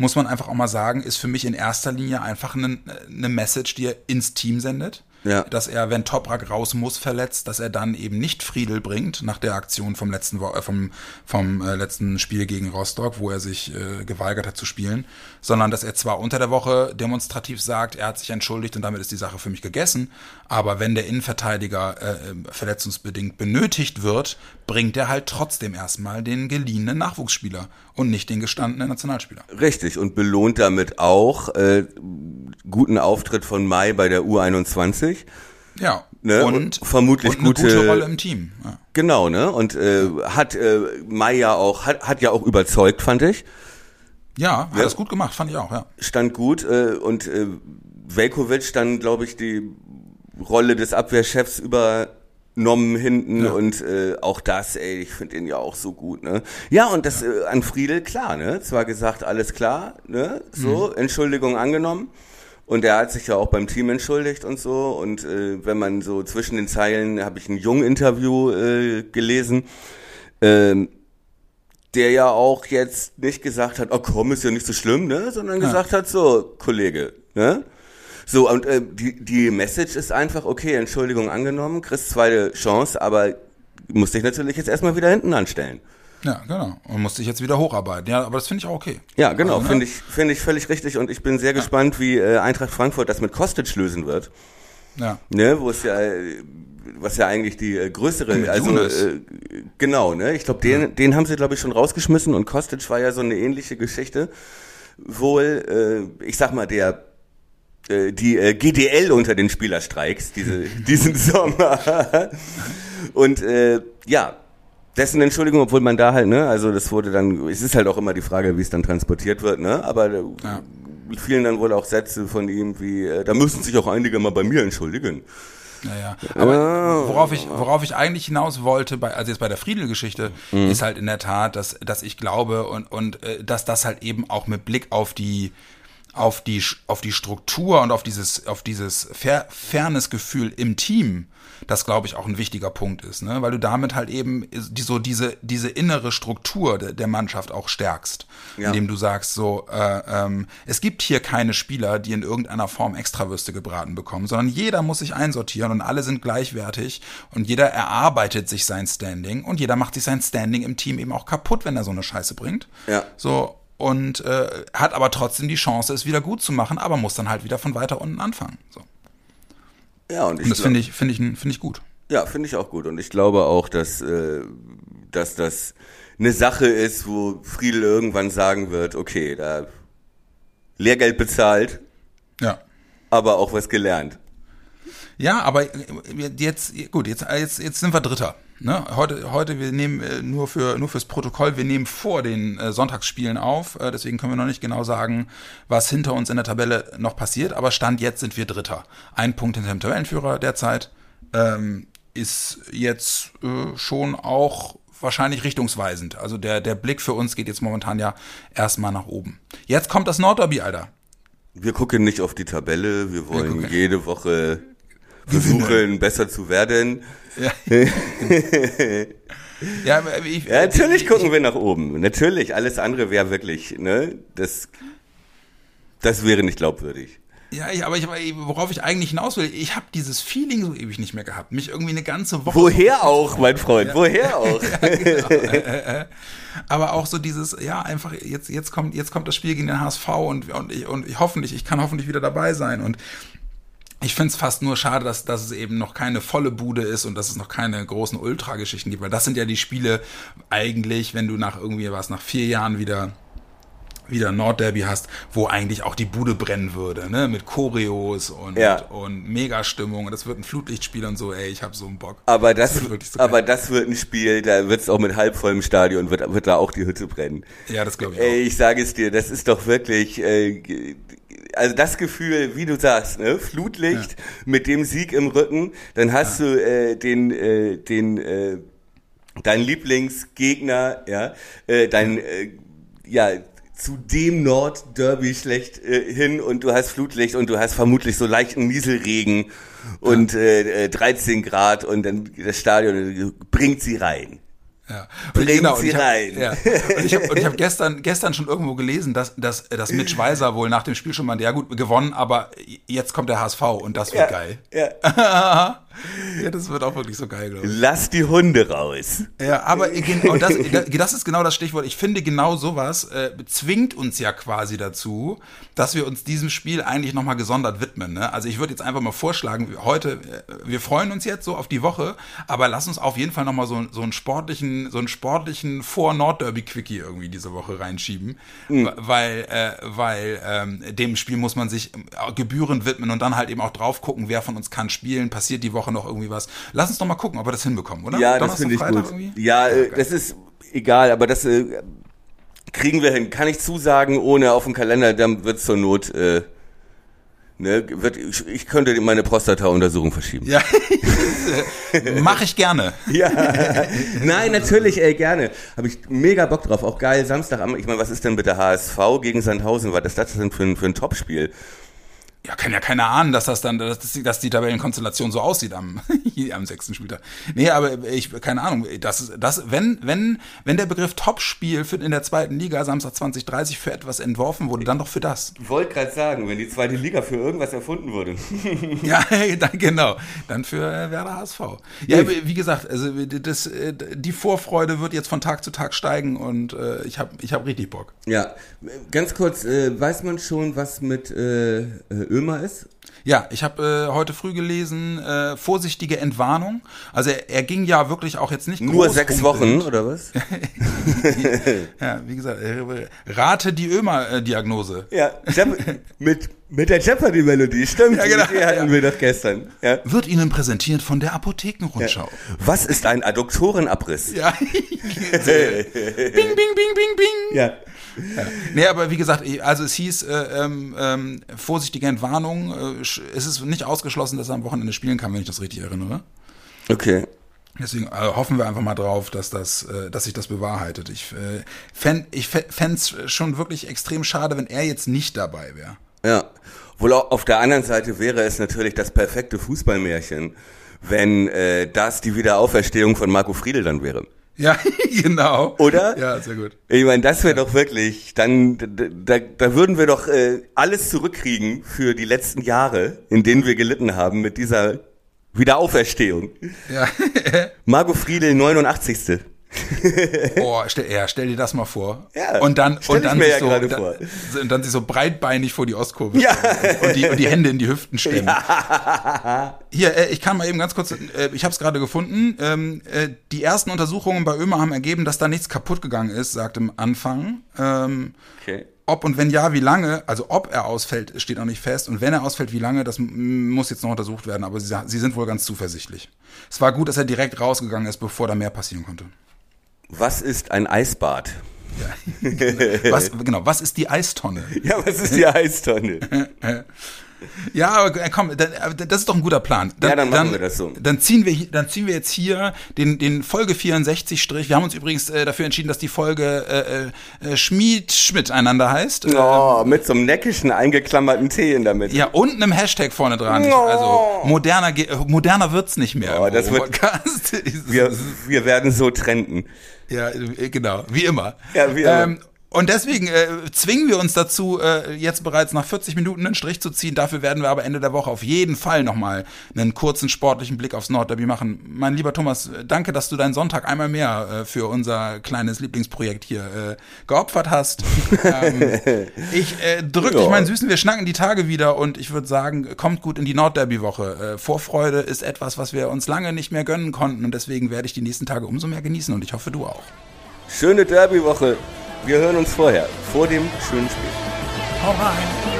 Muss man einfach auch mal sagen, ist für mich in erster Linie einfach eine, eine Message, die er ins Team sendet. Ja. Dass er, wenn Toprak raus muss, verletzt, dass er dann eben nicht Friedel bringt nach der Aktion vom letzten äh, vom vom äh, letzten Spiel gegen Rostock, wo er sich äh, geweigert hat zu spielen, sondern dass er zwar unter der Woche demonstrativ sagt, er hat sich entschuldigt und damit ist die Sache für mich gegessen, aber wenn der Innenverteidiger äh, äh, verletzungsbedingt benötigt wird, bringt er halt trotzdem erstmal den geliehenen Nachwuchsspieler und nicht den gestandenen Nationalspieler. Richtig, und belohnt damit auch äh, guten Auftritt von Mai bei der U21. Ja. Ne, Und, und vermutlich und eine gute- gute Rolle im Team. Ja. Genau, ne? Und äh, hat äh, Mai ja auch, hat, hat ja auch überzeugt, fand ich. Ja, hat das gut gemacht, fand ich auch, ja. Stand gut äh, und äh, Velkovic dann, glaube ich, die Rolle des Abwehrchefs übernommen hinten Ja. und äh, auch das, ey, ich finde ihn ja auch so gut, ne? Ja, und das äh, an Friedel, klar, ne? Zwar gesagt, alles klar, ne? So, Mhm. Entschuldigung angenommen. Und er hat sich ja auch beim Team entschuldigt und so. Und äh, wenn man so zwischen den Zeilen, habe ich ein Jung-Interview äh, gelesen, ähm, der ja auch jetzt nicht gesagt hat, oh komm, ist ja nicht so schlimm, ne? Sondern Ja. gesagt hat, so, Kollege, ne? So, und äh, die, die Message ist einfach, okay, Entschuldigung angenommen, kriegst zweite Chance, aber musst dich natürlich jetzt erstmal wieder hinten anstellen. Ja, genau. Und musste ich jetzt wieder hocharbeiten. Ja, aber das finde ich auch okay. Ja, genau, Also, ne? finde ich, finde ich völlig richtig und ich bin sehr gespannt, wie äh, Eintracht Frankfurt das mit Kostic lösen wird. Ja. ne, wo es ja, was ja eigentlich die äh, größere, Mit also äh, genau, ne, ich glaube, den, den haben sie glaube ich schon rausgeschmissen und Kostic war ja so eine ähnliche Geschichte. Wohl, äh, ich sag mal, der äh, die äh, GDL unter den Spielerstreiks diese, diesen Sommer und äh, ja. Dessen Entschuldigung, obwohl man da halt, ne, also das wurde dann, es ist halt auch immer die Frage, wie es dann transportiert wird, ne, aber Ja. fielen dann wohl auch Sätze von ihm wie, äh, da müssen sich auch einige mal bei mir entschuldigen. Naja, aber worauf ich, worauf ich eigentlich hinaus wollte, bei, also jetzt bei der Friedel-Geschichte, Mhm. ist halt in der Tat, dass, dass ich glaube und, und äh, dass das halt eben auch mit Blick auf die, auf die, auf die Struktur und auf dieses, auf dieses Fair, Fairness-Gefühl im Team, das glaube ich auch ein wichtiger Punkt ist, ne? weil du damit halt eben die, so diese, diese innere Struktur der, der Mannschaft auch stärkst, Ja. indem du sagst so, äh, ähm, es gibt hier keine Spieler, die in irgendeiner Form Extrawürste gebraten bekommen, sondern jeder muss sich einsortieren und alle sind gleichwertig und jeder erarbeitet sich sein Standing und jeder macht sich sein Standing im Team eben auch kaputt, wenn er so eine Scheiße bringt. Ja. So, und äh, hat aber trotzdem die Chance, es wieder gut zu machen, aber muss dann halt wieder von weiter unten anfangen. So. Ja, und ich Und das finde ich, finde ich, finde ich gut. Ja, finde ich auch gut. Und ich glaube auch, dass, äh, dass das eine Sache ist, wo Friedel irgendwann sagen wird, okay, da Lehrgeld bezahlt, Ja. aber auch was gelernt. Ja, aber jetzt, gut, jetzt, jetzt, jetzt sind wir Dritter. Ne? Heute, heute, wir nehmen äh, nur für nur fürs Protokoll, wir nehmen vor den äh, Sonntagsspielen auf, äh, deswegen können wir noch nicht genau sagen, was hinter uns in der Tabelle noch passiert, aber Stand jetzt sind wir Dritter. Ein Punkt hinter dem Tabellenführer derzeit ähm, ist jetzt äh, schon auch wahrscheinlich richtungsweisend. Also der, der Blick für uns geht jetzt momentan ja erstmal nach oben. Jetzt kommt das Nordderby, Alter. Wir gucken nicht auf die Tabelle, wir wollen gucken- jede Woche versuchen, besser zu werden. Ja, ja ich, Ja, natürlich ich- gucken wir nach oben. Natürlich, alles andere wäre wirklich, ne, das, das wäre nicht glaubwürdig. Ja, ich, aber ich, worauf ich eigentlich hinaus will, ich habe dieses Feeling so ewig nicht mehr gehabt. Mich irgendwie eine ganze Woche. Woher auch, mein Freund, woher auch? Aber auch so dieses, ja, einfach, jetzt, jetzt kommt, jetzt kommt das Spiel gegen den HSV und, und ich, und ich hoffentlich, ich kann hoffentlich wieder dabei sein. Und ich find's fast nur schade, dass, dass es eben noch keine volle Bude ist und dass es noch keine großen Ultrageschichten gibt, weil das sind ja die Spiele eigentlich, wenn du nach irgendwie was, nach vier Jahren wieder wieder Nordderby hast, wo eigentlich auch die Bude brennen würde, ne, mit Choreos und, Ja. und Megastimmung und das wird ein Flutlichtspiel und so, ey, ich hab so einen Bock. Aber das, wird wirklich so aber geil. das wird ein Spiel, da wird's auch mit halbvollem Stadion, wird, wird da auch die Hütte brennen. Ja, das glaube ich Ey, ich sage es dir, das ist doch wirklich, äh, also das Gefühl, wie du sagst, ne, Flutlicht mit dem Sieg im Rücken, dann hast du äh, den, äh, den, äh, dein Lieblingsgegner, ja, äh, dein, äh, ja, zu dem Nordderby schlecht äh, hin und du hast Flutlicht und du hast vermutlich so leichten Nieselregen und äh, äh, 13 Grad und dann das Stadion äh, bringt sie rein. Ja. Und sie ich hab, rein. Ja. Und ich habe hab gestern, gestern schon irgendwo gelesen, dass, dass, dass Mitch Weiser wohl nach dem Spiel schon mal, ja gut, gewonnen, aber jetzt kommt der HSV und das wird geil. Ja. Ja, das wird auch wirklich so geil, glaube ich. Lass die Hunde raus. Ja, aber genau das, das ist genau das Stichwort. Ich finde, genau sowas äh, zwingt uns ja quasi dazu, dass wir uns diesem Spiel eigentlich nochmal gesondert widmen. Ne? Also ich würde jetzt einfach mal vorschlagen, heute, äh, wir freuen uns jetzt so auf die Woche, aber lass uns auf jeden Fall nochmal so, so einen sportlichen, so einen sportlichen Vor-Nord-Derby-Quickie irgendwie diese Woche reinschieben, Mhm. weil, äh, weil ähm, dem Spiel muss man sich äh, gebührend widmen und dann halt eben auch drauf gucken, wer von uns kann spielen, passiert die Woche noch irgendwie was. Lass uns doch mal gucken, ob wir das hinbekommen, oder? Ja, das Donnerstag, finde ich Freitag gut. irgendwie? Ja, äh, geil. das ist egal, aber das äh, kriegen wir hin. Kann ich zusagen, ohne auf dem Kalender, dann wird zur Not, äh, ne, wird, ich, ich könnte meine Prostata-Untersuchung verschieben. Ja, mache ich gerne. Ja. Nein, natürlich, ey, gerne. Habe ich mega Bock drauf. Auch geil, Samstagabend. Ich meine, was ist denn bitte HSV gegen Sandhausen? Was ist das denn für ein, für ein Topspiel? Ja, kann ja keiner ahnen, dass das dann, dass, die- dass die Tabellenkonstellation so aussieht am, am sechsten Spieltag. Nee, aber ich, keine Ahnung, das das, wenn, wenn, wenn der Begriff Topspiel für in der zweiten Liga Samstag 2030 für etwas entworfen wurde, dann doch für das. Ich wollte gerade sagen, wenn die zweite Liga für irgendwas erfunden wurde. Ja, dann, genau. Dann für äh, Werder HSV. Ja, wie gesagt, also das, äh, die Vorfreude wird jetzt von Tag zu Tag steigen und äh, ich habe ich hab richtig Bock. Ja, ganz kurz, äh, weiß man schon, was mit äh, äh, Ömer ist? Ja, ich habe äh, heute früh gelesen, äh, vorsichtige Entwarnung. Also er, er ging ja wirklich auch jetzt nicht Nur sechs. Wochen, oder was? Ja, wie gesagt, äh, rate die Ömer-Diagnose. Ja, mit, mit der Jeopardy-Melodie, stimmt. Ja, genau. Die hatten Ja. wir doch gestern. Ja. Wird Ihnen präsentiert von der Apothekenrundschau. Was ist ein Adduktorenabriss? Ja. Bing, bing, bing, bing, bing. Ja. Ja. Nee, aber wie gesagt, also es hieß, äh, ähm, ähm, vorsichtige Entwarnung, äh, es ist nicht ausgeschlossen, dass er am Wochenende spielen kann, wenn ich das richtig erinnere. Okay. Deswegen äh, hoffen wir einfach mal drauf, dass das, äh, dass sich das bewahrheitet. Ich äh, fände ich fänd's schon wirklich extrem schade, wenn er jetzt nicht dabei wäre. Ja. Wohl auf der anderen Seite wäre es natürlich das perfekte Fußballmärchen, wenn äh, das die Wiederauferstehung von Marco Friedel dann wäre. Ja, genau. Oder? Ja, sehr gut. Ich meine, das wäre ja. doch wirklich, dann, da, da würden wir doch äh, alles zurückkriegen für die letzten Jahre, in denen wir gelitten haben mit dieser Wiederauferstehung. Ja. Margot Friedel, 89. oh, stell, ja, stell dir das mal vor. Ja, und dann, und dann, ja so, dann, dann sich so breitbeinig vor die Ostkurve ja. und, die, und die Hände in die Hüften stemmen. Ja. Hier, äh, ich kann mal eben ganz kurz, äh, ich habe es gerade gefunden. Ähm, äh, die ersten Untersuchungen bei Ömer haben ergeben, dass da nichts kaputt gegangen ist, sagt im Anfang. Ähm, okay. Ob und wenn ja, wie lange, also ob er ausfällt, steht noch nicht fest. Und wenn er ausfällt, wie lange, das muss jetzt noch untersucht werden. Aber sie, sie sind wohl ganz zuversichtlich. Es war gut, dass er direkt rausgegangen ist, bevor da mehr passieren konnte. Was ist ein Eisbad? Ja, was, genau, was ist die Eistonne? Ja, was ist die Eistonne? Ja, aber äh, komm, äh, das ist doch ein guter Plan. Dann, ja, dann machen dann, wir das so. Dann ziehen wir, dann ziehen wir jetzt hier den, den Folge 64 Strich. Wir haben uns übrigens äh, dafür entschieden, dass die Folge äh, äh, Schmied Schmidt einander heißt. Oh, mit so einem neckischen eingeklammerten T in der Mitte. Ja, und einem Hashtag vorne dran. Oh. Also moderner, moderner wird's nicht mehr. Oh, das wird, wir, wir werden so trenden. Ja, genau, wie immer. Ja, wie immer. Ähm, und deswegen äh, zwingen wir uns dazu, äh, jetzt bereits nach 40 Minuten einen Strich zu ziehen. Dafür werden wir aber Ende der Woche auf jeden Fall nochmal einen kurzen sportlichen Blick aufs Nordderby machen. Mein lieber Thomas, danke, dass du deinen Sonntag einmal mehr äh, für unser kleines Lieblingsprojekt hier äh, geopfert hast. ähm, ich äh, drücke dich meinen Süßen, wir schnacken die Tage wieder und ich würde sagen, kommt gut in die Nordderby-Woche. Äh, Vorfreude ist etwas, was wir uns lange nicht mehr gönnen konnten und deswegen werde ich die nächsten Tage umso mehr genießen und ich hoffe, du auch. Schöne Derby-Woche. Wir hören uns vorher, vor dem schönen Spiel. Hau rein.